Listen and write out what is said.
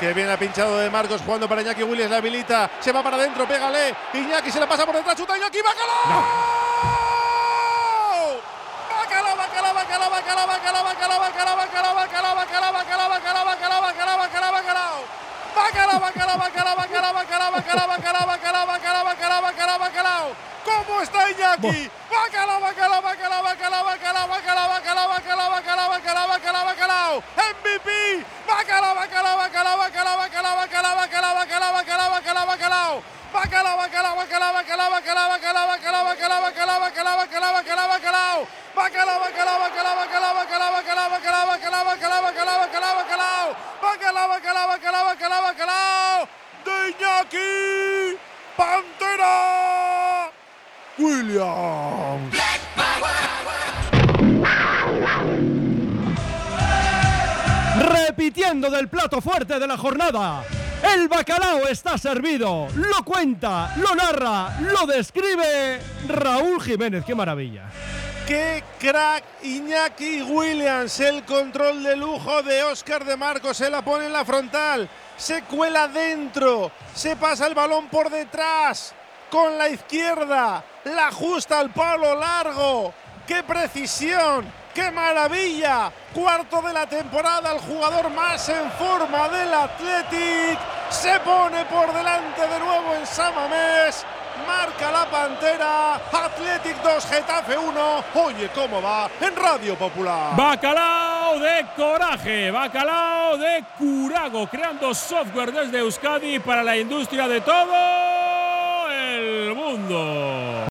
Que viene ha pinchado de Marcos jugando para Iñaki Williams, la habilita, se va para adentro, pégale. Iñaki se la pasa por detrás, chuta Iñaki, bacalao, bacalao. ¿Cómo está Iñaki? Bacalao. Bacalao, bacalao, bacalao, bacalao, bacalao, bacalao, bacalao, bacalao, bacalao, bacalao, bacalao, bacalao, bacalao. Bacalao, bacalao, bacalao, bacalao, bacalao, bacalao, bacalao, bacalao, bacalao, bacalao, bacalao, bacalao. Bacalao, bacalao, bacalao, bacalao. De Iñaki Pantera Williams. Repitiendo del plato fuerte de la jornada. El bacalao está servido. Lo cuenta, lo narra, lo describe Raúl Jiménez. ¡Qué maravilla! ¡Qué crack Iñaki Williams! El control de lujo de Oscar de Marcos. Se la pone en la frontal. Se cuela dentro. Se pasa el balón por detrás. Con la izquierda. La ajusta al palo largo. ¡Qué precisión! ¡Qué maravilla! Cuarto de la temporada, el jugador más en forma del Athletic. Se pone por delante de nuevo en Samamés. Marca la Pantera. Athletic 2, Getafe 1. Oye, ¿cómo va? En Radio Popular. Bacalao de coraje, bacalao de curago, creando software desde Euskadi para la industria de todo el mundo.